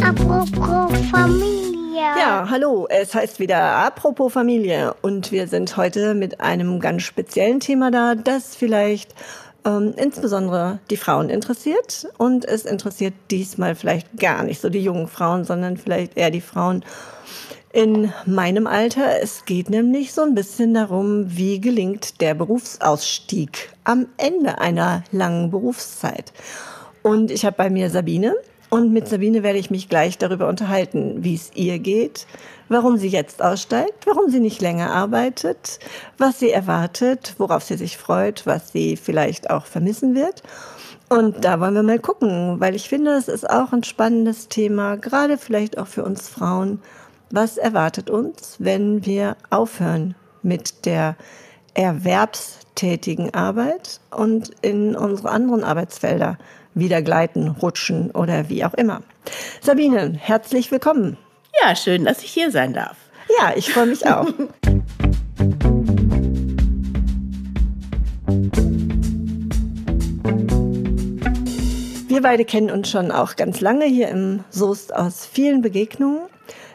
Apropos Familie. Ja, hallo, es heißt wieder Apropos Familie und wir sind heute mit einem ganz speziellen Thema da, das vielleicht ähm, insbesondere die Frauen interessiert und es interessiert diesmal vielleicht gar nicht so die jungen Frauen, sondern vielleicht eher die Frauen in meinem Alter. Es geht nämlich so ein bisschen darum, wie gelingt der Berufsausstieg am Ende einer langen Berufszeit. Und ich habe bei mir Sabine. Und mit Sabine werde ich mich gleich darüber unterhalten, wie es ihr geht, warum sie jetzt aussteigt, warum sie nicht länger arbeitet, was sie erwartet, worauf sie sich freut, was sie vielleicht auch vermissen wird. Und da wollen wir mal gucken, weil ich finde, es ist auch ein spannendes Thema, gerade vielleicht auch für uns Frauen. Was erwartet uns, wenn wir aufhören mit der erwerbstätigen Arbeit und in unsere anderen Arbeitsfelder wieder gleiten, rutschen oder wie auch immer. Sabine, herzlich willkommen. Ja, schön, dass ich hier sein darf. Ja, ich freue mich auch. Wir beide kennen uns schon auch ganz lange hier im Soest aus vielen Begegnungen.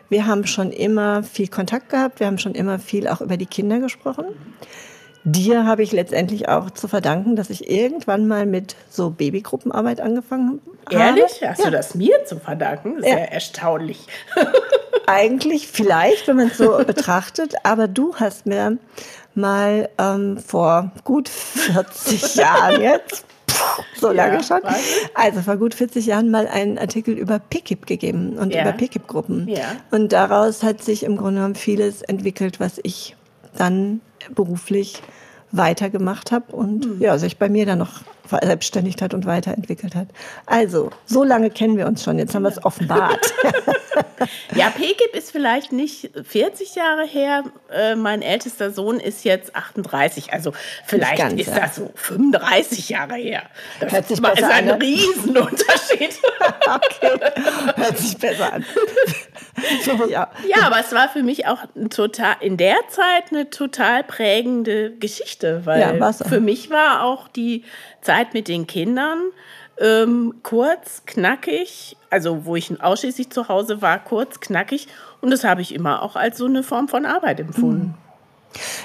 Wir haben schon immer viel Kontakt gehabt, wir haben schon immer viel auch über die Kinder gesprochen. Dir habe ich letztendlich auch zu verdanken, dass ich irgendwann mal mit so Babygruppenarbeit angefangen habe. Ehrlich? Hast ja. du das mir zu verdanken? Sehr ja. erstaunlich. Eigentlich vielleicht, wenn man es so betrachtet, aber du hast mir mal ähm, vor gut 40 Jahren jetzt, so lange ja, schon, also vor gut 40 Jahren mal einen Artikel über PKIP gegeben und über PKIP-Gruppen. Ja. Und daraus hat sich im Grunde genommen vieles entwickelt, was ich dann beruflich weitergemacht habe und mhm. ja, sich bei mir dann noch verselbstständigt hat und weiterentwickelt hat. Also, so lange kennen wir uns schon, jetzt haben wir es offenbart. ja, PGIP ist vielleicht nicht 40 Jahre her. Äh, mein ältester Sohn ist jetzt 38, also vielleicht ganz, ist das so 35 Jahre her. Das Hört sich besser ist ein an, ne? Riesenunterschied. okay, hört sich besser an. ja. ja, aber es war für mich auch total in der Zeit eine total prägende Geschichte, weil ja, für mich war auch die Zeit mit den Kindern ähm, kurz, knackig, also wo ich ausschließlich zu Hause war, kurz, knackig und das habe ich immer auch als so eine Form von Arbeit empfunden. Mhm.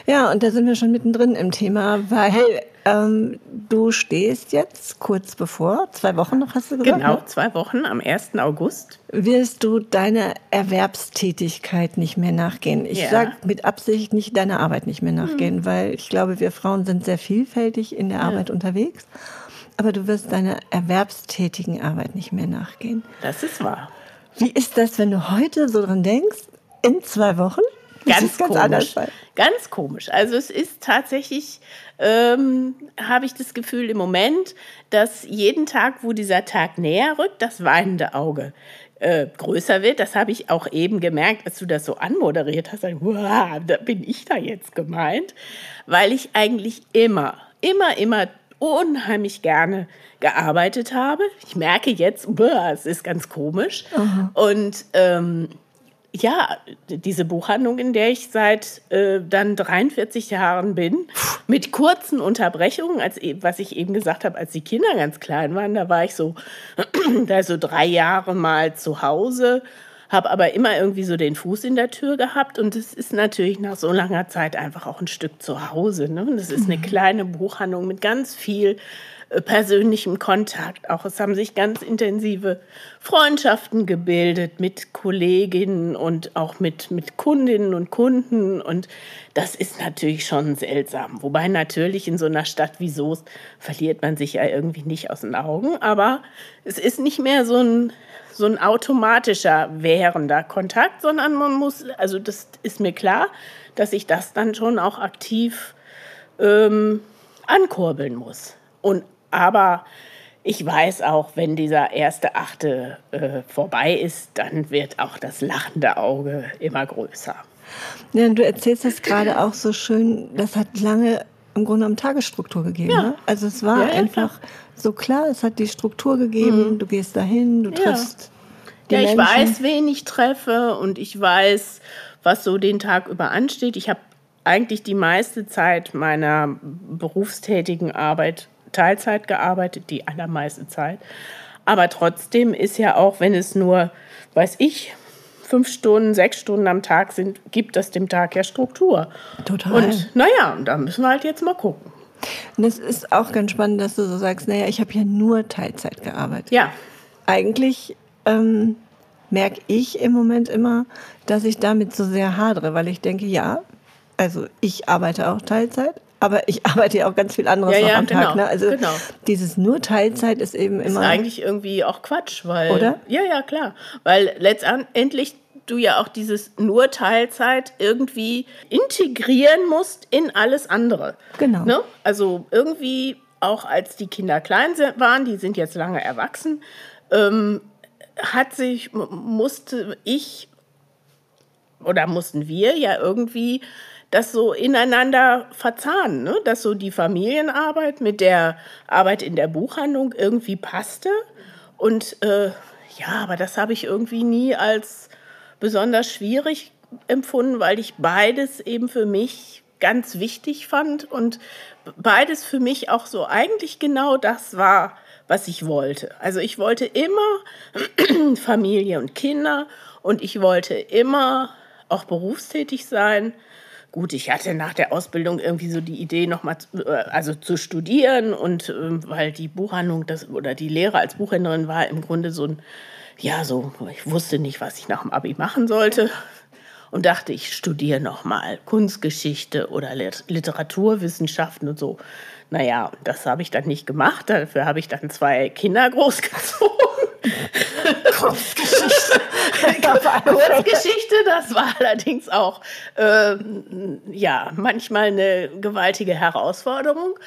Ja, und da sind wir schon mittendrin im Thema, weil ähm, du stehst jetzt kurz bevor, zwei Wochen noch hast du gesagt? Genau, ne? zwei Wochen am 1. August. Wirst du deiner Erwerbstätigkeit nicht mehr nachgehen? Ich ja. sage mit Absicht nicht deiner Arbeit nicht mehr nachgehen, mhm. weil ich glaube, wir Frauen sind sehr vielfältig in der ja. Arbeit unterwegs. Aber du wirst deiner erwerbstätigen Arbeit nicht mehr nachgehen. Das ist wahr. Wie ist das, wenn du heute so dran denkst? In zwei Wochen? Ganz, ganz komisch. Ganz komisch. Also es ist tatsächlich, ähm, habe ich das Gefühl im Moment, dass jeden Tag, wo dieser Tag näher rückt, das weinende Auge äh, größer wird. Das habe ich auch eben gemerkt, als du das so anmoderiert hast. Wow, da bin ich da jetzt gemeint. Weil ich eigentlich immer, immer, immer unheimlich gerne gearbeitet habe. Ich merke jetzt, boah, es ist ganz komisch. Aha. Und ähm, ja, diese Buchhandlung, in der ich seit äh, dann 43 Jahren bin, mit kurzen Unterbrechungen, als e, was ich eben gesagt habe, als die Kinder ganz klein waren, da war ich so, da so drei Jahre mal zu Hause, habe aber immer irgendwie so den Fuß in der Tür gehabt und es ist natürlich nach so langer Zeit einfach auch ein Stück zu Hause. Ne? Und es ist eine mhm. kleine Buchhandlung mit ganz viel persönlichem Kontakt. Auch es haben sich ganz intensive Freundschaften gebildet mit Kolleginnen und auch mit, mit Kundinnen und Kunden. Und das ist natürlich schon seltsam. Wobei natürlich in so einer Stadt wie Soest verliert man sich ja irgendwie nicht aus den Augen. Aber es ist nicht mehr so ein, so ein automatischer währender Kontakt, sondern man muss, also das ist mir klar, dass ich das dann schon auch aktiv ähm, ankurbeln muss. Und aber ich weiß auch, wenn dieser erste Achte äh, vorbei ist, dann wird auch das lachende Auge immer größer. Ja, du erzählst das gerade auch so schön, das hat lange im Grunde um Tagesstruktur gegeben. Ja. Ne? Also es war ja, ja, einfach klar. so klar, es hat die Struktur gegeben, mhm. du gehst dahin, du triffst. Ja, ich Menschen. weiß, wen ich treffe und ich weiß, was so den Tag über ansteht. Ich habe eigentlich die meiste Zeit meiner berufstätigen Arbeit Teilzeit gearbeitet, die allermeiste Zeit. Aber trotzdem ist ja auch, wenn es nur, weiß ich, fünf Stunden, sechs Stunden am Tag sind, gibt das dem Tag ja Struktur. Total. Und naja, da müssen wir halt jetzt mal gucken. Und es ist auch ganz spannend, dass du so sagst, naja, ich habe ja nur Teilzeit gearbeitet. Ja. Eigentlich ähm, merke ich im Moment immer, dass ich damit so sehr hadere, weil ich denke, ja, also ich arbeite auch Teilzeit, aber ich arbeite ja auch ganz viel anderes Ja, noch ja, am genau, Tag. Ne? Also genau. dieses nur Teilzeit ist eben Ist immer. eigentlich irgendwie auch Quatsch, weil. Oder? Ja, ja, klar. Weil letztendlich du ja auch dieses nur Teilzeit irgendwie integrieren musst in alles andere. Genau. Ne? Also irgendwie auch als die Kinder klein waren, die sind jetzt lange erwachsen, ähm, hat sich, musste ich oder mussten wir ja irgendwie das so ineinander verzahnen, ne? dass so die Familienarbeit mit der Arbeit in der Buchhandlung irgendwie passte. Und äh, ja, aber das habe ich irgendwie nie als besonders schwierig empfunden, weil ich beides eben für mich ganz wichtig fand und beides für mich auch so eigentlich genau das war, was ich wollte. Also ich wollte immer Familie und Kinder und ich wollte immer auch berufstätig sein. Gut, ich hatte nach der Ausbildung irgendwie so die Idee, nochmal also zu studieren und ähm, weil die Buchhandlung das, oder die Lehre als Buchhändlerin war im Grunde so ein, ja, so, ich wusste nicht, was ich nach dem Abi machen sollte und dachte, ich studiere nochmal Kunstgeschichte oder Lit- Literaturwissenschaften und so. Naja, das habe ich dann nicht gemacht. Dafür habe ich dann zwei Kinder großgezogen. Kurzgeschichte. Kurzgeschichte, das war allerdings auch ähm, ja manchmal eine gewaltige Herausforderung.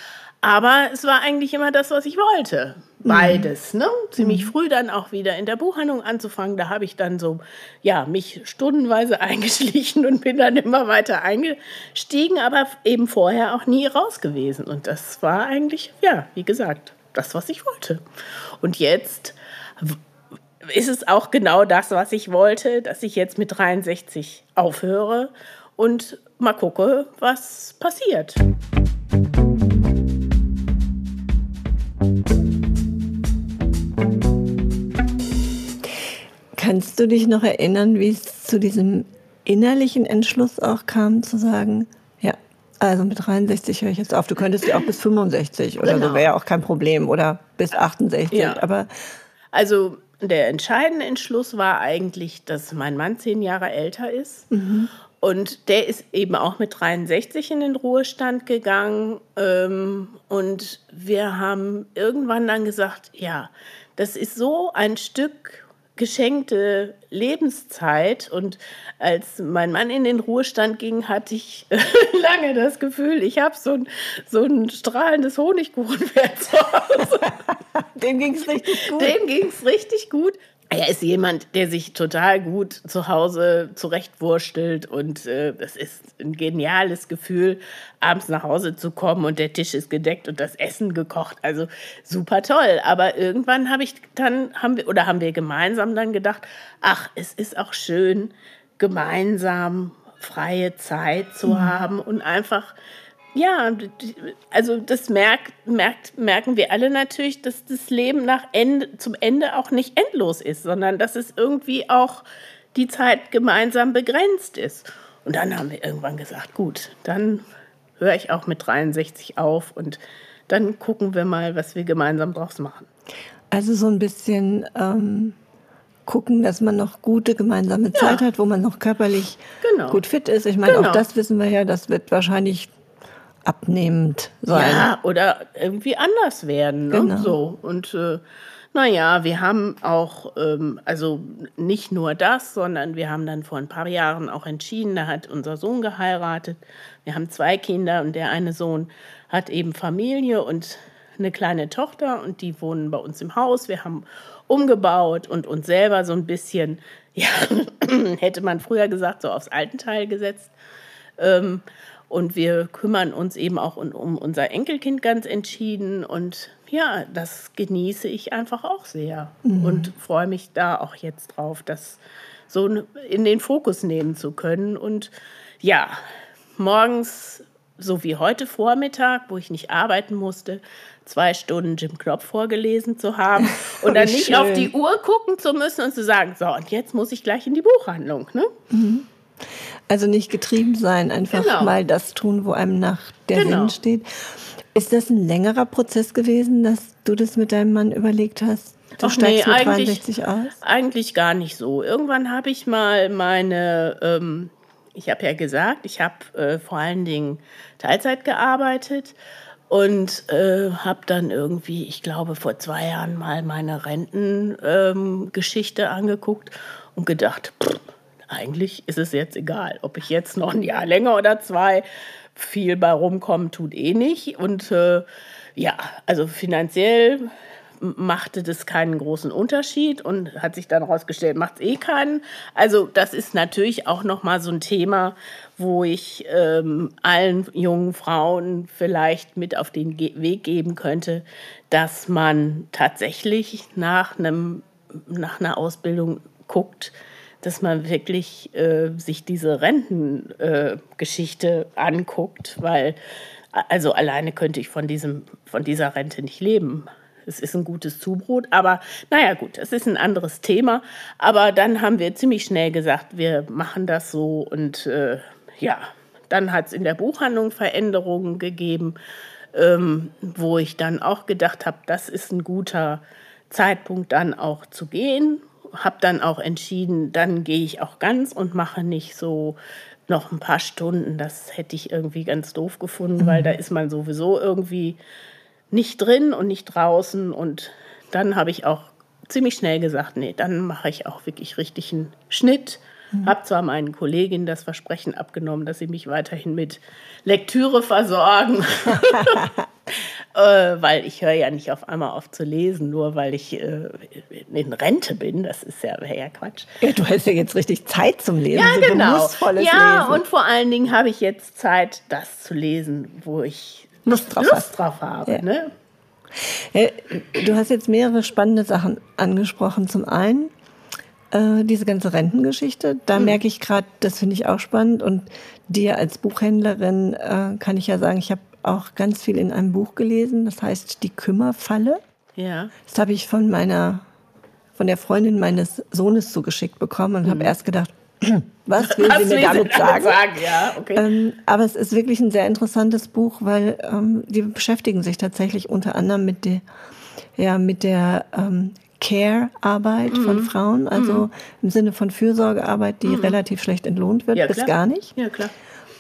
Aber es war eigentlich immer das, was ich wollte. Beides, ne? Ziemlich früh dann auch wieder in der Buchhandlung anzufangen. Da habe ich dann so, ja, mich stundenweise eingeschlichen und bin dann immer weiter eingestiegen, aber eben vorher auch nie raus gewesen. Und das war eigentlich, ja, wie gesagt, das, was ich wollte. Und jetzt ist es auch genau das, was ich wollte, dass ich jetzt mit 63 aufhöre und mal gucke, was passiert. Kannst du dich noch erinnern, wie es zu diesem innerlichen Entschluss auch kam, zu sagen, ja, also mit 63 höre ich jetzt auf. Du könntest ja auch bis 65 oder Genau. so, wäre ja auch kein Problem. Oder bis 68. Ja. Aber Also der entscheidende Entschluss war eigentlich, dass mein Mann zehn Jahre älter ist. Und der ist eben auch mit 63 in den Ruhestand gegangen. Ähm, und wir haben irgendwann dann gesagt, ja, das ist so ein Stück geschenkte Lebenszeit. Und als mein Mann in den Ruhestand ging, hatte ich lange das Gefühl, ich habe so ein, so ein strahlendes Honigkuchenpferd zu Hause. dem ging es richtig gut. Dem ging es richtig gut. Er ist jemand, der sich total gut zu Hause zurechtwurstelt und äh, es ist ein geniales Gefühl, abends nach Hause zu kommen und der Tisch ist gedeckt und das Essen gekocht. Also super toll. Aber irgendwann habe ich dann, haben wir, oder haben wir gemeinsam dann gedacht, ach, es ist auch schön, gemeinsam freie Zeit zu haben und einfach ja, also das merkt, merkt, merken wir alle natürlich, dass das Leben nach Ende, zum Ende auch nicht endlos ist, sondern dass es irgendwie auch die Zeit gemeinsam begrenzt ist. Und dann haben wir irgendwann gesagt, gut, dann höre ich auch mit 63 auf und dann gucken wir mal, was wir gemeinsam draus machen. Also so ein bisschen ähm, gucken, dass man noch gute gemeinsame Zeit hat, wo man noch körperlich Genau. gut fit ist. Ich meine, Genau. auch das wissen wir ja, das wird wahrscheinlich abnehmend sein. Ja, oder irgendwie anders werden. Ne? Genau. So. Und äh, naja, wir haben auch, ähm, also nicht nur das, sondern wir haben dann vor ein paar Jahren auch entschieden, da hat unser Sohn geheiratet. Wir haben zwei Kinder und der eine Sohn hat eben Familie und eine kleine Tochter und die wohnen bei uns im Haus. Wir haben umgebaut und uns selber so ein bisschen, ja, hätte man früher gesagt, so aufs Altenteil gesetzt. Ähm, und wir kümmern uns eben auch um, um unser Enkelkind ganz entschieden. Und ja, das genieße ich einfach auch sehr. Und freue mich da auch jetzt drauf, das so in den Fokus nehmen zu können. Und ja, morgens so wie heute Vormittag, wo ich nicht arbeiten musste, zwei Stunden Jim Knopf vorgelesen zu haben und dann nicht schön. auf die Uhr gucken zu müssen und zu sagen, so, und jetzt muss ich gleich in die Buchhandlung. Ne? Mhm. Also nicht getrieben sein, einfach genau. mal das tun, wo einem nach der genau. Sinn steht. Ist das ein längerer Prozess gewesen, dass du das mit deinem Mann überlegt hast? Du Ach steigst nee, mit eigentlich, 63 aus? Eigentlich gar nicht so. Irgendwann habe ich mal meine, ähm, ich habe ja gesagt, ich habe äh, vor allen Dingen Teilzeit gearbeitet und äh, habe dann irgendwie, ich glaube, vor zwei Jahren mal meine Rentengeschichte ähm, angeguckt und gedacht, pff, eigentlich ist es jetzt egal, ob ich jetzt noch ein Jahr länger oder zwei viel bei rumkommen tut eh nicht. Und äh, ja, also finanziell machte das keinen großen Unterschied und hat sich dann herausgestellt, macht es eh keinen. Also das ist natürlich auch noch mal so ein Thema, wo ich ähm, allen jungen Frauen vielleicht mit auf den Ge Weg geben könnte, dass man tatsächlich nach einem nach einer Ausbildung guckt, dass man wirklich äh, sich diese Rentengeschichte äh, anguckt, weil also alleine könnte ich von diesem von dieser Rente nicht leben. Es ist ein gutes Zubrot, aber naja gut, es ist ein anderes Thema. Aber dann haben wir ziemlich schnell gesagt, wir machen das so und äh, ja, dann hat es in der Buchhandlung Veränderungen gegeben, ähm, wo ich dann auch gedacht habe, das ist ein guter Zeitpunkt dann auch zu gehen. Habe dann auch entschieden, dann gehe ich auch ganz und mache nicht so noch ein paar Stunden. Das hätte ich irgendwie ganz doof gefunden, mhm. weil da ist man sowieso irgendwie nicht drin und nicht draußen. Und dann habe ich auch ziemlich schnell gesagt, nee, dann mache ich auch wirklich richtig einen Schnitt. Mhm. Habe zwar meinen Kolleginnen das Versprechen abgenommen, dass sie mich weiterhin mit Lektüre versorgen. äh, weil ich höre ja nicht auf einmal auf zu lesen, nur weil ich äh, in Rente bin. Das ist ja, ja Quatsch. Ja, du hast ja jetzt richtig Zeit zum Lesen. Ja, so genau. Ja, lesen. und vor allen Dingen habe ich jetzt Zeit, das zu lesen, wo ich Lust drauf, Lust drauf habe. Ja. Ne? Ja, du hast jetzt mehrere spannende Sachen angesprochen. Zum einen äh, diese ganze Rentengeschichte. Da mhm. merke ich gerade, das finde ich auch spannend. Und dir als Buchhändlerin äh, kann ich ja sagen, ich habe auch ganz viel in einem Buch gelesen. Das heißt Die Kümmerfalle. Ja. Das habe ich von meiner, von der Freundin meines Sohnes zugeschickt bekommen und mhm. habe erst gedacht, was will Was sie mir damit sie sagen? sagen? Ja, okay. Ähm, aber es ist wirklich ein sehr interessantes Buch, weil ähm, die beschäftigen sich tatsächlich unter anderem mit der, ja, mit der ähm, Care-Arbeit mhm. von Frauen, also mhm. im Sinne von Fürsorgearbeit, die mhm. relativ schlecht entlohnt wird, ja, bis gar nicht. Ja, klar.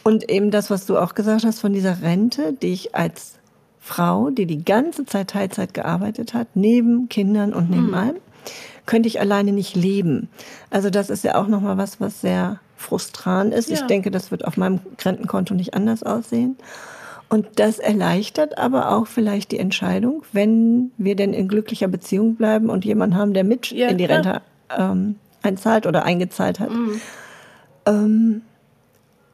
Und eben das, was du auch gesagt hast von dieser Rente, die ich als Frau, die die ganze Zeit Teilzeit gearbeitet hat, neben Kindern und neben mhm. allem, könnte ich alleine nicht leben. Also das ist ja auch nochmal was, was sehr frustrant ist. Ja. Ich denke, das wird auf meinem Rentenkonto nicht anders aussehen. Und das erleichtert aber auch vielleicht die Entscheidung, wenn wir denn in glücklicher Beziehung bleiben und jemanden haben, der mit ja, in die Rente ähm, einzahlt oder eingezahlt hat. Mhm. Ähm,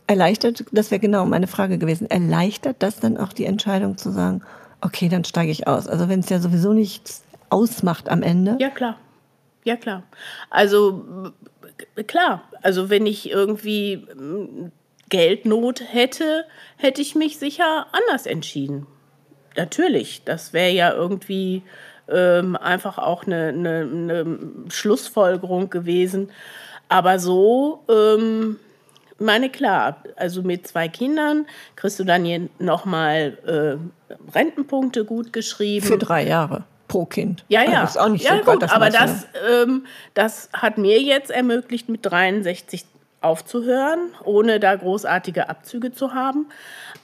erleichtert, das wäre genau meine Frage gewesen, erleichtert das dann auch die Entscheidung zu sagen, okay, dann steige ich aus. Also wenn es ja sowieso nichts ausmacht am Ende. Ja, klar. Ja, klar. Also klar, also wenn ich irgendwie hm, Geldnot hätte, hätte ich mich sicher anders entschieden. Natürlich, das wäre ja irgendwie ähm, einfach auch eine, eine, eine, Schlussfolgerung gewesen. Aber so, ähm, meine klar, also mit zwei Kindern kriegst du dann hier nochmal äh, Rentenpunkte gut geschrieben. Für drei Jahre pro Kind. Ja, ja. Also ist auch nicht ja, so gut, aber das, ähm, das hat mir jetzt ermöglicht, mit 63 aufzuhören, ohne da großartige Abzüge zu haben.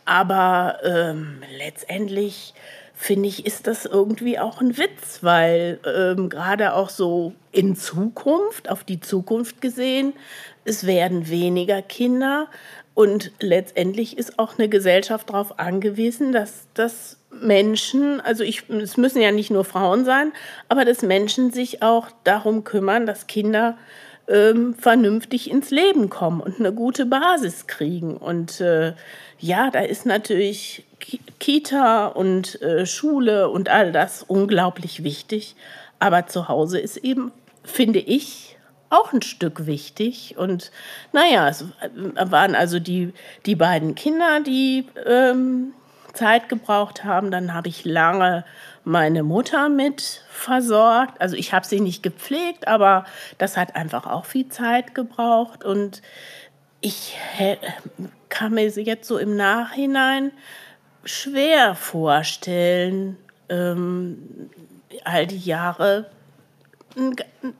Aber ähm, letztendlich finde ich, ist das irgendwie auch ein Witz, weil ähm, gerade auch so in Zukunft, auf die Zukunft gesehen, es werden weniger Kinder und letztendlich ist auch eine Gesellschaft darauf angewiesen, dass das Menschen, also ich, es müssen ja nicht nur Frauen sein, aber dass Menschen sich auch darum kümmern, dass Kinder ähm, vernünftig ins Leben kommen und eine gute Basis kriegen. Und äh, ja, da ist natürlich Kita und äh, Schule und all das unglaublich wichtig. Aber zu Hause ist eben, finde ich, auch ein Stück wichtig. Und naja, es waren also die, die beiden Kinder, die ähm, Zeit gebraucht haben. Dann habe ich lange meine Mutter mit versorgt. Also ich habe sie nicht gepflegt, aber das hat einfach auch viel Zeit gebraucht. Und ich kann mir jetzt so im Nachhinein schwer vorstellen, ähm, all die Jahre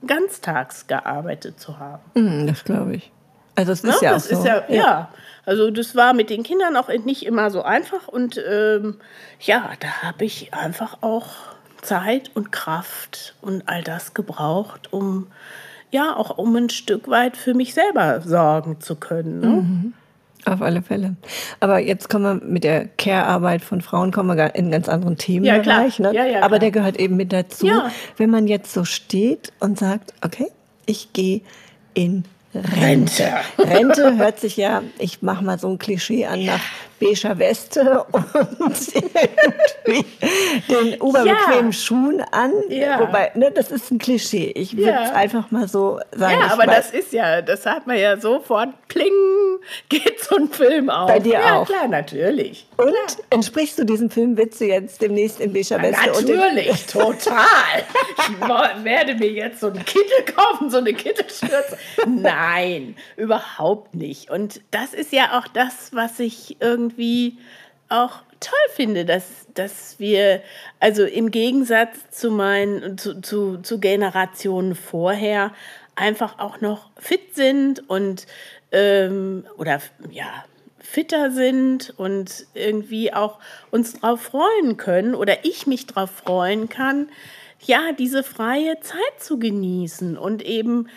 ganztags gearbeitet zu haben. Mm, das glaube ich. Also es ist ja, ja auch so. Ja, ja. ja, also das war mit den Kindern auch nicht immer so einfach und ähm, ja, da habe ich einfach auch Zeit und Kraft und all das gebraucht, um ja auch um ein Stück weit für mich selber sorgen zu können. Ne? Mhm. Auf alle Fälle. Aber jetzt kommen wir mit der Care-Arbeit von Frauen kommen wir in ganz anderen Themenbereich. Ja. Ne? Ja, ja, Aber der gehört eben mit dazu. Ja. Wenn man jetzt so steht und sagt, okay, ich gehe in Rente. Rente hört sich ja, ich mache mal so ein Klischee an nach beiger Weste und den überbequemen ja. Schuhen an. Ja. Wobei, ne, das ist ein Klischee. Ich würde ja. einfach mal so sagen. Ja, aber das ist ja, das hat man ja sofort, pling, geht so ein Film auf. Bei dir ja, auch? klar, natürlich. Und klar. entsprichst du diesem Film, willst du jetzt demnächst in beiger Weste? Natürlich, total. Ich werde mir jetzt so einen Kittel kaufen, so eine Kittelschürze. Nein, überhaupt nicht. Und das ist ja auch das, was ich irgendwie auch toll finde, dass, dass wir, also im Gegensatz zu meinen, zu, zu, zu Generationen vorher, einfach auch noch fit sind und ähm, oder ja, fitter sind und irgendwie auch uns darauf freuen können oder ich mich darauf freuen kann, ja, diese freie Zeit zu genießen und eben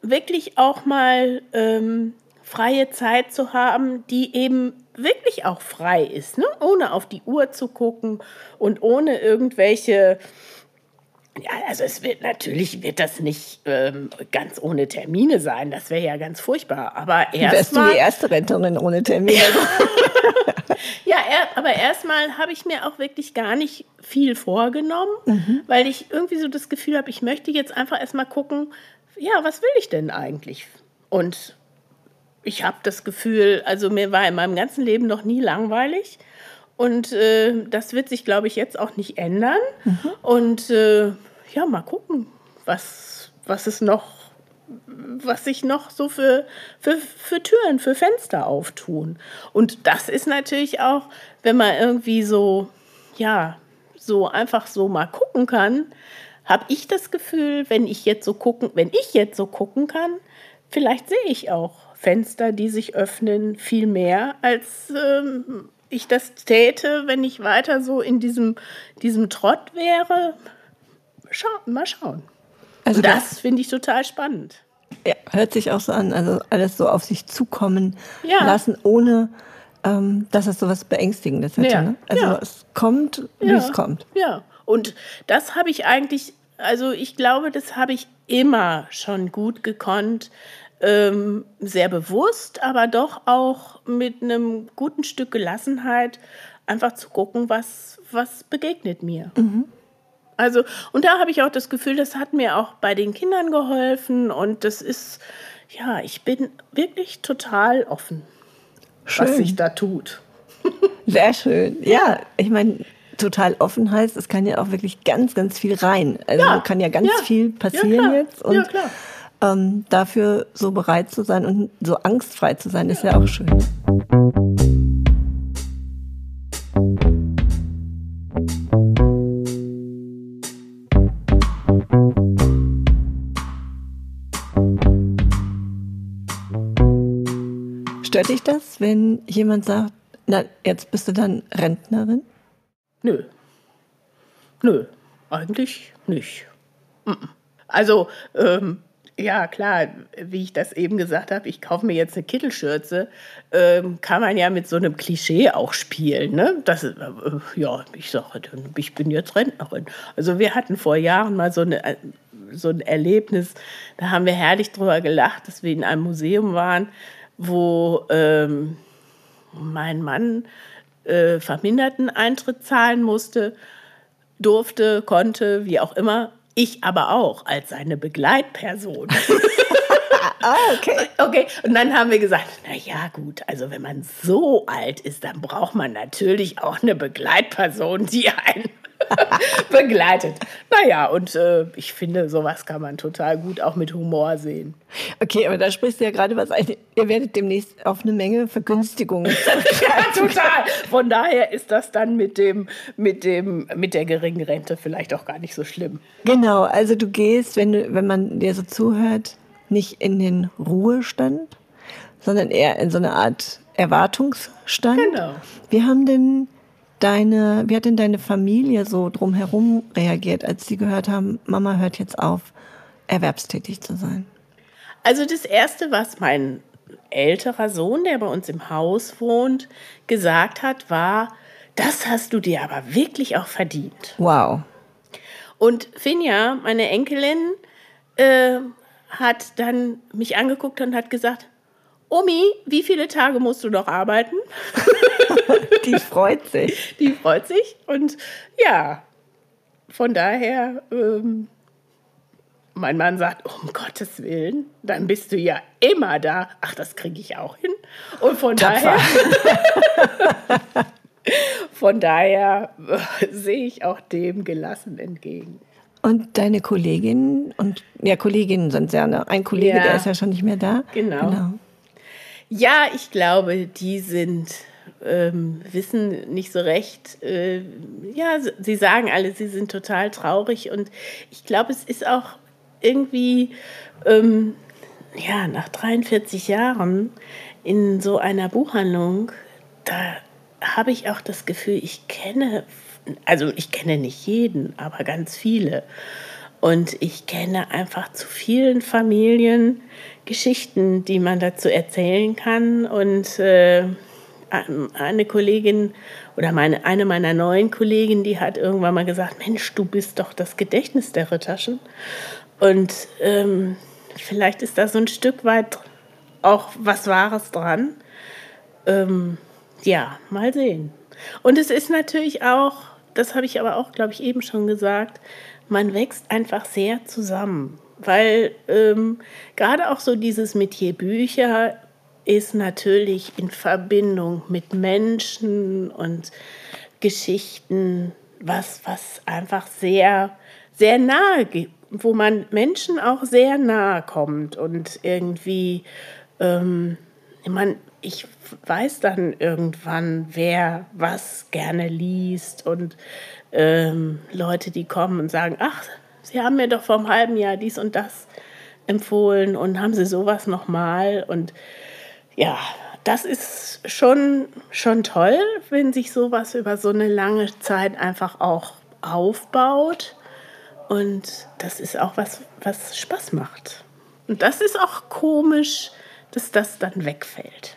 wirklich auch mal ähm, freie Zeit zu haben, die eben wirklich auch frei ist, ne? ohne auf die Uhr zu gucken und ohne irgendwelche ja, also es wird natürlich wird das nicht ähm, ganz ohne Termine sein. Das wäre ja ganz furchtbar. Aber erstmal. Wärst du die erste Rentnerin ohne Termine? ja, er, aber erstmal habe ich mir auch wirklich gar nicht viel vorgenommen, mhm. weil ich irgendwie so das Gefühl habe, ich möchte jetzt einfach erstmal gucken, ja, was will ich denn eigentlich? Und ich habe das Gefühl, also mir war in meinem ganzen Leben noch nie langweilig. Und äh, das wird sich, glaube ich, jetzt auch nicht ändern. Mhm. Und äh, ja, mal gucken, was, was es noch, was sich noch so für, für, für Türen, für Fenster auftun. Und das ist natürlich auch, wenn man irgendwie so, ja, so einfach so mal gucken kann, habe ich das Gefühl, wenn ich jetzt so gucken, wenn ich jetzt so gucken kann, vielleicht sehe ich auch Fenster, die sich öffnen, viel mehr, als ähm, ich das täte, wenn ich weiter so in diesem, diesem Trott wäre. Schau, mal schauen. Also das finde ich total spannend. Ja, hört sich auch so an, also alles so auf sich zukommen ja. lassen, ohne ähm, dass es so was Beängstigendes hätte. Ja. Ne? Also ja. es kommt, wie es kommt. Ja, und das habe ich eigentlich, also ich glaube, das habe ich immer schon gut gekonnt, ähm, sehr bewusst, aber doch auch mit einem guten Stück Gelassenheit einfach zu gucken, was, was begegnet mir. Mhm. Also, und da habe ich auch das Gefühl, das hat mir auch bei den Kindern geholfen und das ist, ja, ich bin wirklich total offen, schön. was sich da tut. Sehr schön. Ja, ich meine, total offen heißt, es kann ja auch wirklich ganz, ganz viel rein. Also ja, kann ja ganz ja, viel passieren ja, jetzt. Und ja, klar ähm, dafür so bereit zu sein und so angstfrei zu sein, ist ja auch schön. Stört dich das, wenn jemand sagt, na, jetzt bist du dann Rentnerin? Nö. Nö, eigentlich nicht. Also, ähm, ja, klar, wie ich das eben gesagt habe, ich kaufe mir jetzt eine Kittelschürze, ähm, kann man ja mit so einem Klischee auch spielen. Ne? Das, äh, ja, ich sage, ich bin jetzt Rentnerin. Also wir hatten vor Jahren mal so, eine, äh, so ein Erlebnis, da haben wir herrlich drüber gelacht, dass wir in einem Museum waren, wo ähm, mein Mann äh, verminderten Eintritt zahlen musste, durfte, konnte, wie auch immer Ich aber auch als seine Begleitperson. ah, okay. Okay, und dann haben wir gesagt, na ja, gut, also wenn man so alt ist, dann braucht man natürlich auch eine Begleitperson, die einen begleitet. Naja, und äh, ich finde, sowas kann man total gut auch mit Humor sehen. Okay, aber da sprichst du ja gerade was ein. Ihr werdet demnächst auf eine Menge Vergünstigungen. ja, total. Von daher ist das dann mit dem, mit dem, mit der geringen Rente vielleicht auch gar nicht so schlimm. Genau, also du gehst, wenn du, wenn man dir so zuhört, nicht in den Ruhestand, sondern eher in so eine Art Erwartungsstand. Genau. Wie haben denn deine, wie hat denn deine Familie so drumherum reagiert, als sie gehört haben, Mama hört jetzt auf, erwerbstätig zu sein? Also das Erste, was mein älterer Sohn, der bei uns im Haus wohnt, gesagt hat, war, das hast du dir aber wirklich auch verdient. Wow. Und Finja, meine Enkelin, äh, hat dann mich angeguckt und hat gesagt, Omi, wie viele Tage musst du noch arbeiten? Die freut sich. Die freut sich. Und ja, von daher, ähm, mein Mann sagt, um Gottes Willen, dann bist du ja immer da. Ach, das kriege ich auch hin. Und von Tapfer. daher, von daher äh, sehe ich auch dem gelassen entgegen. Und deine Kolleginnen und ja, Kolleginnen sind ja, ne? ein Kollege, ja. der ist ja schon nicht mehr da. Genau. genau. Ja, ich glaube, die sind ähm, wissen nicht so recht. Äh, ja, sie sagen alle, sie sind total traurig und ich glaube, es ist auch irgendwie ähm, ja nach 43 Jahren in so einer Buchhandlung, da habe ich auch das Gefühl, ich kenne also ich kenne nicht jeden, aber ganz viele. Und ich kenne einfach zu vielen Familien Geschichten, die man dazu erzählen kann. Und äh, eine Kollegin oder meine, eine meiner neuen Kolleginnen, die hat irgendwann mal gesagt, Mensch, du bist doch das Gedächtnis der Ritterschen. Und ähm, vielleicht ist da so ein Stück weit auch was Wahres dran. Ähm, ja, mal sehen. Und es ist natürlich auch das habe ich aber auch, glaube ich, eben schon gesagt, man wächst einfach sehr zusammen. Weil ähm, gerade auch so dieses Metier Bücher ist natürlich in Verbindung mit Menschen und Geschichten was, was einfach sehr, sehr nahe wo man Menschen auch sehr nahe kommt und irgendwie, ähm, man, ich weiß dann irgendwann, wer was gerne liest und ähm, Leute, die kommen und sagen, ach, Sie haben mir doch vor einem halben Jahr dies und das empfohlen und haben Sie sowas nochmal und ja, das ist schon, schon toll, wenn sich sowas über so eine lange Zeit einfach auch aufbaut. Und das ist auch was, was Spaß macht. Und das ist auch komisch, dass das dann wegfällt.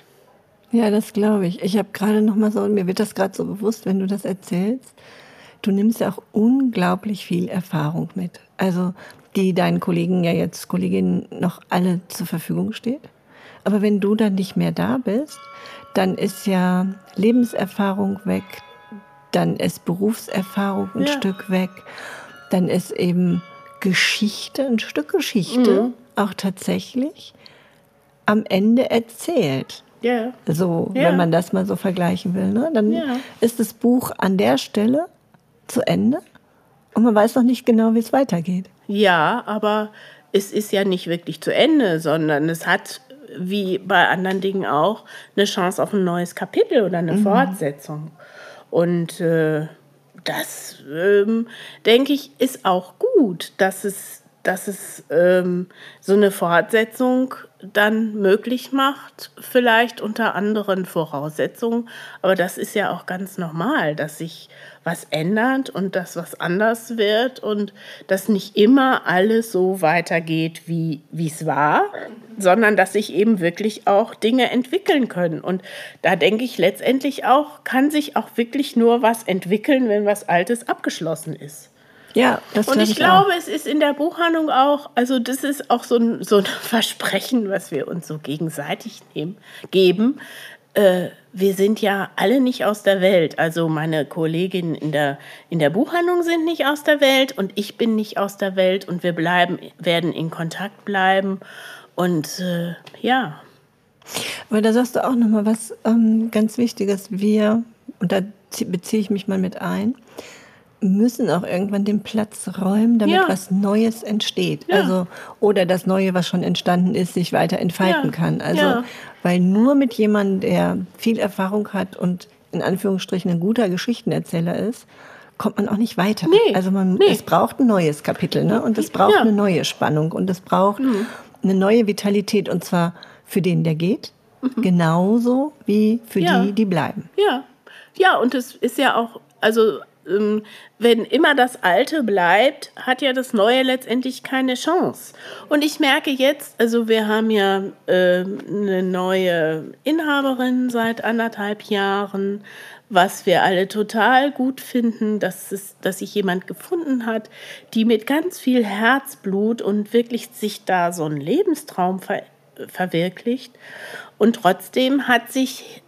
Ja, das glaube ich. Ich habe gerade noch mal so, mir wird das gerade so bewusst, wenn du das erzählst. Du nimmst ja auch unglaublich viel Erfahrung mit. Also, die deinen Kollegen ja jetzt, Kolleginnen noch alle zur Verfügung steht. Aber wenn du dann nicht mehr da bist, dann ist ja Lebenserfahrung weg, dann ist Berufserfahrung ein ja. Stück weg, dann ist eben Geschichte, ein Stück Geschichte mhm. auch tatsächlich am Ende erzählt. Yeah. So, yeah. wenn man das mal so vergleichen will. Ne? Dann yeah. ist das Buch an der Stelle zu Ende und man weiß noch nicht genau, wie es weitergeht. Ja, aber es ist ja nicht wirklich zu Ende, sondern es hat, wie bei anderen Dingen auch, eine Chance auf ein neues Kapitel oder eine mhm. Fortsetzung. Und äh, das, ähm, denke ich, ist auch gut, dass es, dass es ähm, so eine Fortsetzung dann möglich macht, vielleicht unter anderen Voraussetzungen. Aber das ist ja auch ganz normal, dass sich was ändert und dass was anders wird und dass nicht immer alles so weitergeht, wie es war, sondern dass sich eben wirklich auch Dinge entwickeln können. Und da denke ich letztendlich auch, kann sich auch wirklich nur was entwickeln, wenn was Altes abgeschlossen ist. Ja, das Und ich, ich glaube, auch. es ist in der Buchhandlung auch, also das ist auch so ein, so ein Versprechen, was wir uns so gegenseitig nehmen, geben. äh, wir sind ja alle nicht aus der Welt. Also meine Kolleginnen in der, in der Buchhandlung sind nicht aus der Welt und ich bin nicht aus der Welt und wir bleiben, werden in Kontakt bleiben. Und äh, ja. Aber da sagst du auch nochmal was ähm, ganz Wichtiges. Wir, und da beziehe ich mich mal mit ein, müssen auch irgendwann den Platz räumen, damit ja. was Neues entsteht. Ja. Also, oder das Neue, was schon entstanden ist, sich weiter entfalten ja. kann. Also, weil nur mit jemandem, der viel Erfahrung hat und in Anführungsstrichen ein guter Geschichtenerzähler ist, kommt man auch nicht weiter. Nee. Also man, nee. es braucht ein neues Kapitel, ne? Und es braucht eine neue Spannung und es braucht mhm. eine neue Vitalität und zwar für den, der geht, mhm. genauso wie für die, die bleiben. Ja, ja, und es ist ja auch, also ähm, wenn immer das Alte bleibt, hat ja das Neue letztendlich keine Chance. Und ich merke jetzt, also wir haben ja äh, eine neue Inhaberin seit anderthalb Jahren, was wir alle total gut finden, dass, es, dass sich jemand gefunden hat, die mit ganz viel Herzblut und wirklich sich da so einen Lebenstraum ver verwirklicht. Und trotzdem hat sich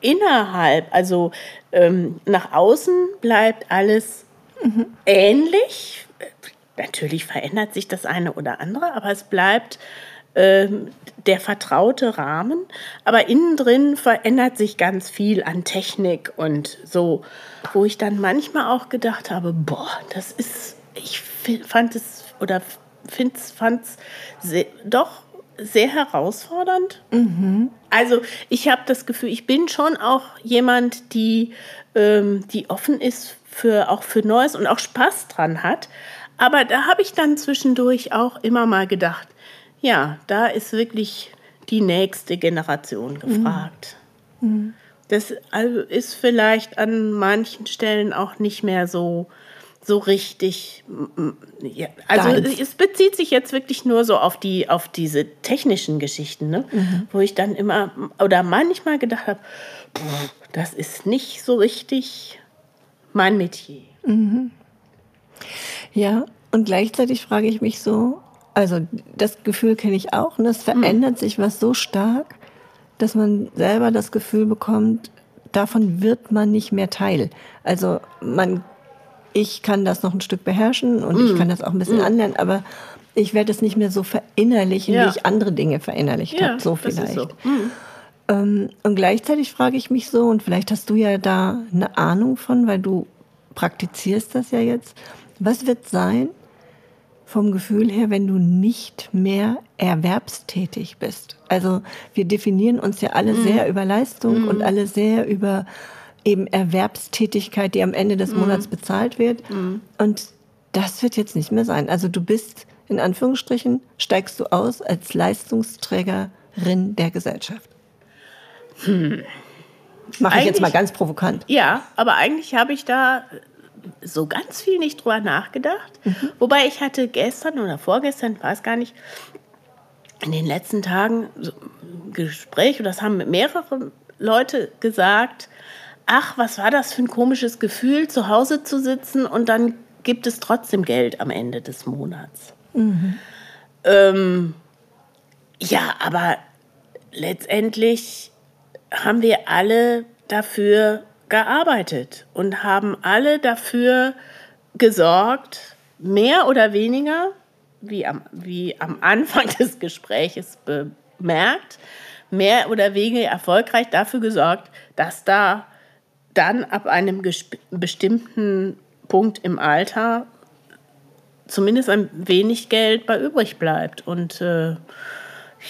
innerhalb, also ähm, nach außen bleibt alles mhm. ähnlich. Natürlich verändert sich das eine oder andere, aber es bleibt ähm, der vertraute Rahmen. Aber innen drin verändert sich ganz viel an Technik und so, wo ich dann manchmal auch gedacht habe, boah, das ist, ich fand es oder fand es doch sehr herausfordernd. Mhm. Also ich habe das Gefühl, ich bin schon auch jemand, die, ähm, die offen ist für auch für Neues und auch Spaß dran hat. Aber da habe ich dann zwischendurch auch immer mal gedacht, ja, da ist wirklich die nächste Generation mhm. gefragt. Mhm. Das also ist vielleicht an manchen Stellen auch nicht mehr so so richtig. Ja, also Deins. es bezieht sich jetzt wirklich nur so auf die auf diese technischen Geschichten, ne? Mhm. wo ich dann immer oder manchmal gedacht habe, das ist nicht so richtig mein Metier. Mhm. Ja, und gleichzeitig frage ich mich so, also das Gefühl kenne ich auch, und es verändert mhm. sich was so stark, dass man selber das Gefühl bekommt, davon wird man nicht mehr Teil. Also man ich kann das noch ein Stück beherrschen und mm. ich kann das auch ein bisschen mm. anlernen, aber ich werde es nicht mehr so verinnerlichen, ja. wie ich andere Dinge verinnerlicht ja, habe. So vielleicht. So. Mm. Ähm, und gleichzeitig frage ich mich so, und vielleicht hast du ja da eine Ahnung von, weil du praktizierst das ja jetzt. Was wird sein vom Gefühl her, wenn du nicht mehr erwerbstätig bist? Also wir definieren uns ja alle mm. sehr über Leistung mm. und alle sehr über eben Erwerbstätigkeit, die am Ende des mhm. Monats bezahlt wird. Mhm. Und das wird jetzt nicht mehr sein. Also du bist, in Anführungsstrichen, steigst du aus als Leistungsträgerin der Gesellschaft. Hm. Mache ich jetzt mal ganz provokant. Ja, aber eigentlich habe ich da so ganz viel nicht drüber nachgedacht. Mhm. Wobei ich hatte gestern oder vorgestern, weiß gar nicht, in den letzten Tagen so ein Gespräch, und das haben mehrere Leute gesagt, ach, was war das für ein komisches Gefühl, zu Hause zu sitzen und dann gibt es trotzdem Geld am Ende des Monats. Mhm. Ähm, ja, aber letztendlich haben wir alle dafür gearbeitet und haben alle dafür gesorgt, mehr oder weniger, wie am, wie am Anfang des Gespräches bemerkt, mehr oder weniger erfolgreich dafür gesorgt, dass da dann ab einem bestimmten Punkt im Alter zumindest ein wenig Geld bei übrig bleibt. Und äh,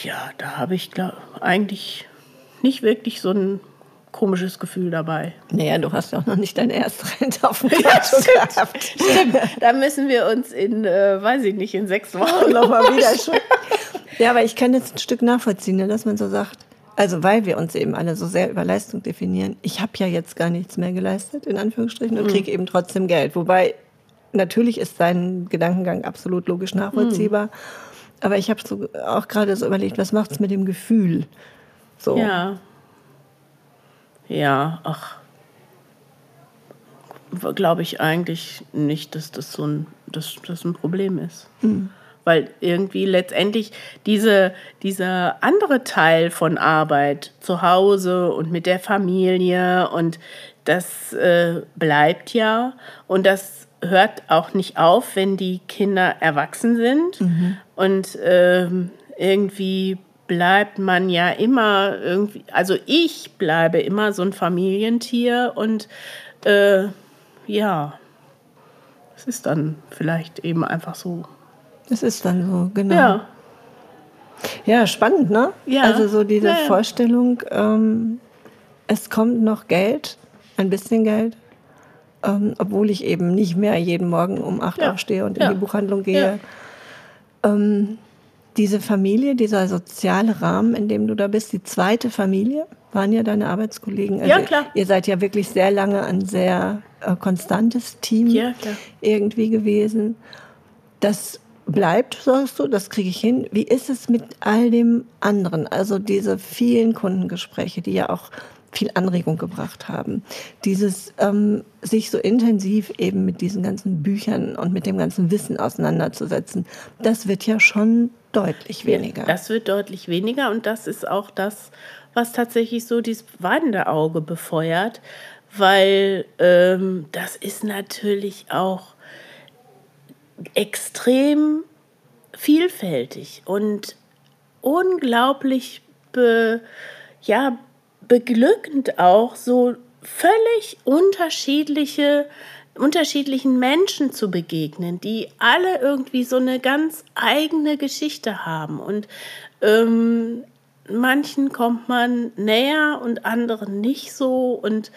ja, da habe ich glaub, eigentlich nicht wirklich so ein komisches Gefühl dabei. Naja, du hast ja auch noch nicht deine erste Rente auf dem Konto ja, gehabt. Stimmt. Da müssen wir uns in, äh, weiß ich nicht, in sechs Wochen nochmal wieder schon. Ja, aber ich kann jetzt ein Stück nachvollziehen, ne, dass man so sagt, also weil wir uns eben alle so sehr über Leistung definieren. Ich habe ja jetzt gar nichts mehr geleistet, in Anführungsstrichen, und mhm. kriege eben trotzdem Geld. Wobei natürlich ist sein Gedankengang absolut logisch nachvollziehbar. Mhm. Aber ich habe so auch gerade so überlegt, was macht es mit dem Gefühl? So. Ja. Ja, ach. Glaube ich eigentlich nicht, dass das so ein, dass das ein Problem ist. Mhm. Weil irgendwie letztendlich diese, dieser andere Teil von Arbeit zu Hause und mit der Familie und das äh, bleibt ja und das hört auch nicht auf, wenn die Kinder erwachsen sind mhm. und äh, irgendwie bleibt man ja immer irgendwie, also ich bleibe immer so ein Familientier und äh, ja, es ist dann vielleicht eben einfach so. Es ist dann so, genau. Ja. Ja, spannend, ne? Ja. Also so diese Ja, ja. Vorstellung, ähm, es kommt noch Geld, ein bisschen Geld, ähm, obwohl ich eben nicht mehr jeden Morgen um acht Ja. aufstehe und in die Buchhandlung gehe. Ähm, diese Familie, dieser soziale Rahmen, in dem du da bist, die zweite Familie, waren ja deine Arbeitskollegen. Also Ja, klar. Ihr seid ja wirklich sehr lange ein sehr äh, konstantes Team Ja, irgendwie gewesen. Das bleibt, sagst du, das kriege ich hin. Wie ist es mit all dem anderen? Also diese vielen Kundengespräche, die ja auch viel Anregung gebracht haben. Dieses ähm, sich so intensiv eben mit diesen ganzen Büchern und mit dem ganzen Wissen auseinanderzusetzen, das wird ja schon deutlich weniger. Das wird deutlich weniger und das ist auch das, was tatsächlich so dieses weinende Auge befeuert, weil ähm, das ist natürlich auch extrem vielfältig und unglaublich be, ja, beglückend auch, so völlig unterschiedliche unterschiedlichen Menschen zu begegnen, die alle irgendwie so eine ganz eigene Geschichte haben. Und ähm, manchen kommt man näher und anderen nicht so. Und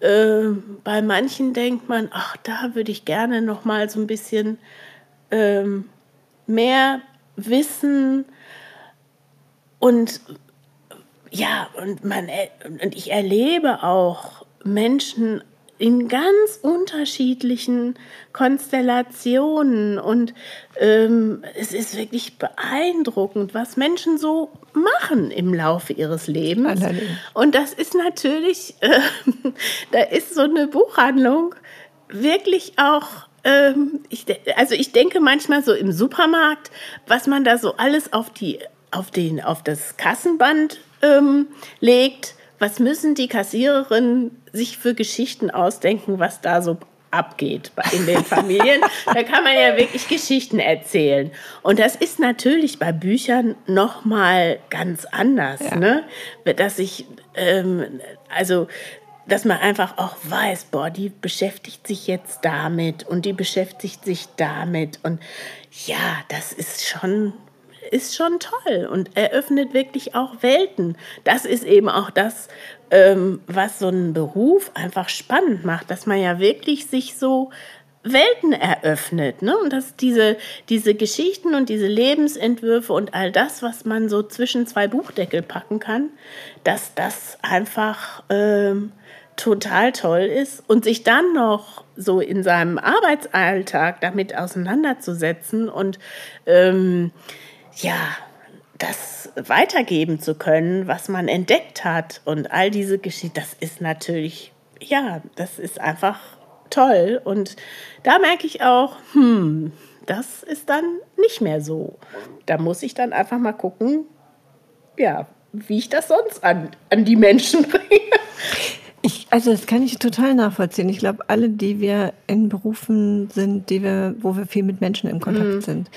ähm, bei manchen denkt man, ach, da würde ich gerne noch mal so ein bisschen ähm, mehr wissen. Und ja, und man er- und ich erlebe auch Menschen in ganz unterschiedlichen Konstellationen und ähm, es ist wirklich beeindruckend, was Menschen so machen im Laufe ihres Lebens. Allerdings. Und das ist natürlich, äh, da ist so eine Buchhandlung wirklich auch, ähm, ich, also ich denke manchmal so im Supermarkt, was man da so alles auf die, auf den, auf das Kassenband ähm, legt. Was müssen die Kassiererinnen sich für Geschichten ausdenken, was da so abgeht in den Familien? da kann man ja wirklich Geschichten erzählen. Und das ist natürlich bei Büchern noch mal ganz anders, Ja. ne? Dass ich, ähm, also dass man einfach auch weiß, boah, die beschäftigt sich jetzt damit und die beschäftigt sich damit und ja, das ist schon ist schon toll und eröffnet wirklich auch Welten. Das ist eben auch das, ähm, was so einen Beruf einfach spannend macht, dass man ja wirklich sich so Welten eröffnet. Ne? Und dass diese, diese Geschichten und diese Lebensentwürfe und all das, was man so zwischen zwei Buchdeckel packen kann, dass das einfach ähm, total toll ist und sich dann noch so in seinem Arbeitsalltag damit auseinanderzusetzen und ähm, ja, das weitergeben zu können, was man entdeckt hat und all diese Geschichten, das ist natürlich, ja, das ist einfach toll und da merke ich auch, hm, das ist dann nicht mehr so. Da muss ich dann einfach mal gucken, ja, wie ich das sonst an, an die Menschen bringe. Ich, also das kann ich total nachvollziehen. Ich glaube, alle, die wir in Berufen sind, die wir, wo wir viel mit Menschen im Kontakt Mhm. sind,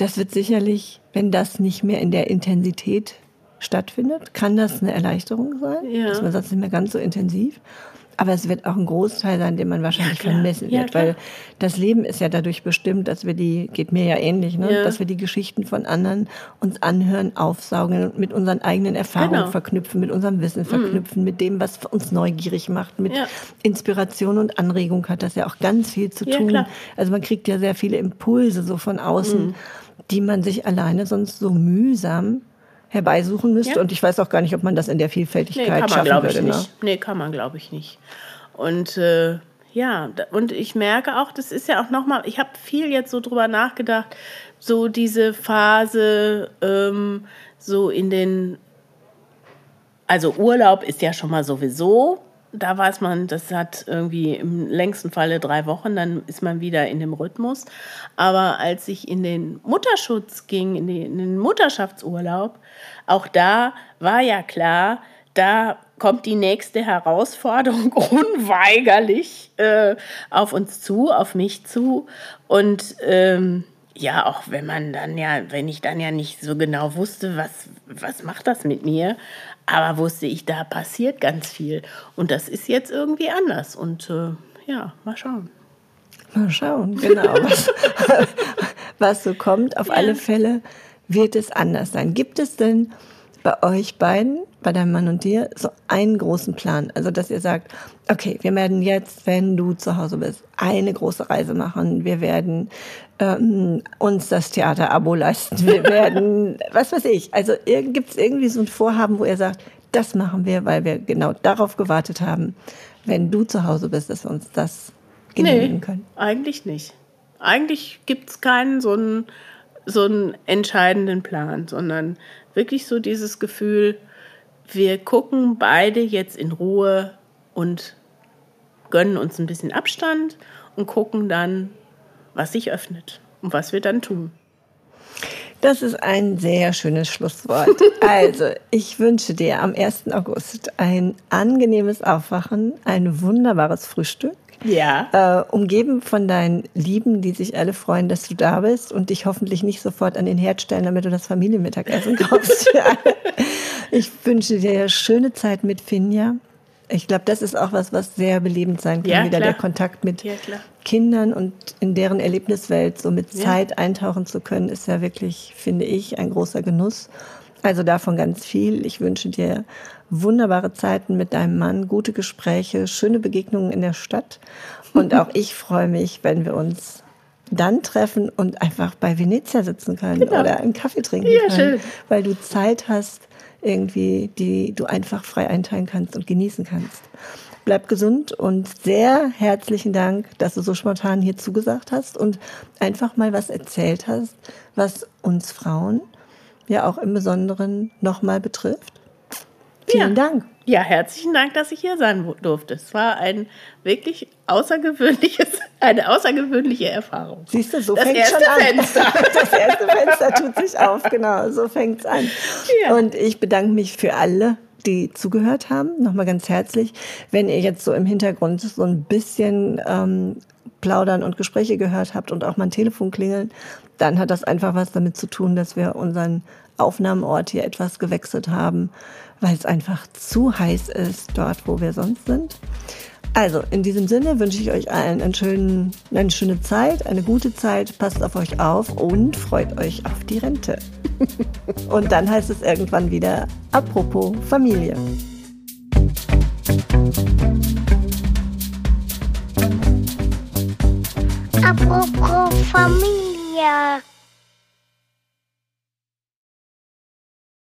das wird sicherlich, wenn das nicht mehr in der Intensität stattfindet, kann das eine Erleichterung sein. Ja. Dass man sagt, es ist nicht mehr ganz so intensiv. Aber es wird auch ein Großteil sein, den man wahrscheinlich klar. vermessen Ja, wird, klar. weil das Leben ist ja dadurch bestimmt, dass wir die, geht mir ja ähnlich, ne? Ja. dass wir die Geschichten von anderen uns anhören, aufsaugen und mit unseren eigenen Erfahrungen Genau. verknüpfen, mit unserem Wissen verknüpfen, mit dem, was uns neugierig macht, mit Ja. Inspiration und Anregung hat das ja auch ganz viel zu Ja, tun. klar. Also man kriegt ja sehr viele Impulse so von außen, die man sich alleine sonst so mühsam herbeisuchen müsste. Ja. Und ich weiß auch gar nicht, ob man das in der Nee, Vielfältigkeit kann man, schaffen glaube ich, würde. Ne? nicht. Nee, kann man, glaube ich, nicht. Und äh, ja, und ich merke auch, das ist ja auch nochmal, ich habe viel jetzt so drüber nachgedacht, so diese Phase, ähm, so in den, also Urlaub ist ja schon mal sowieso da weiß man, das hat irgendwie im längsten Falle drei Wochen, dann ist man wieder in dem Rhythmus. Aber als ich in den Mutterschutz ging, in den, in den Mutterschaftsurlaub, auch da war ja klar, da kommt die nächste Herausforderung unweigerlich äh, auf uns zu, auf mich zu. Und ähm, ja, auch wenn man dann ja, wenn ich dann ja nicht so genau wusste, was, was macht das mit mir, aber wusste ich, da passiert ganz viel. Und das ist jetzt irgendwie anders. Und äh, ja, mal schauen. Mal schauen, genau. was, was so kommt. Auf ja. alle Fälle wird es anders sein. Gibt es denn bei euch beiden, bei deinem Mann und dir, so einen großen Plan? Also, dass ihr sagt, okay, wir werden jetzt, wenn du zu Hause bist, eine große Reise machen. Wir werden ähm, uns das Theater-Abo leisten. Wir werden, was weiß ich. Also, gibt es irgendwie so ein Vorhaben, wo ihr sagt, das machen wir, weil wir genau darauf gewartet haben, wenn du zu Hause bist, dass wir uns das genehmigen nee, können? Eigentlich nicht. Eigentlich gibt es keinen so einen, so einen entscheidenden Plan, sondern wirklich so dieses Gefühl, wir gucken beide jetzt in Ruhe und gönnen uns ein bisschen Abstand und gucken dann, was sich öffnet und was wir dann tun. Das ist ein sehr schönes Schlusswort. Also, ich wünsche dir am 1. August ein angenehmes Aufwachen, ein wunderbares Frühstück ja. Äh, umgeben von deinen Lieben, die sich alle freuen, dass du da bist und dich hoffentlich nicht sofort an den Herd stellen, damit du das Familienmittagessen kaufst. ich wünsche dir schöne Zeit mit Finja. Ich glaube, das ist auch was, was sehr belebend sein kann. Ja, Wieder klar. der Kontakt mit ja, Kindern und in deren Erlebniswelt so mit Zeit ja. eintauchen zu können, ist ja wirklich, finde ich, ein großer Genuss. Also davon ganz viel. Ich wünsche dir wunderbare Zeiten mit deinem Mann, gute Gespräche, schöne Begegnungen in der Stadt. Und auch ich freue mich, wenn wir uns dann treffen und einfach bei Venezia sitzen können genau. oder einen Kaffee trinken ja, können, schön. weil du Zeit hast, irgendwie, die du einfach frei einteilen kannst und genießen kannst. Bleib gesund und sehr herzlichen Dank, dass du so spontan hier zugesagt hast und einfach mal was erzählt hast, was uns Frauen ja auch im Besonderen nochmal betrifft. Vielen ja. Dank. Ja, herzlichen Dank, dass ich hier sein durfte. Es war ein wirklich außergewöhnliches, eine außergewöhnliche Erfahrung. Siehst du, so fängt es schon an. Fenster. Das erste Fenster tut sich auf, genau, so fängt es an. Ja. Und ich bedanke mich für alle, die zugehört haben. Nochmal ganz herzlich. Wenn ihr jetzt so im Hintergrund so ein bisschen ähm, Plaudern und Gespräche gehört habt und auch mal ein Telefon klingeln, dann hat das einfach was damit zu tun, dass wir unseren Aufnahmeort hier etwas gewechselt haben, weil es einfach zu heiß ist dort, wo wir sonst sind. Also, in diesem Sinne wünsche ich euch allen einen schönen, eine schöne Zeit, eine gute Zeit, passt auf euch auf und freut euch auf die Rente. und dann heißt es irgendwann wieder, apropos Familie. Apropos Familie.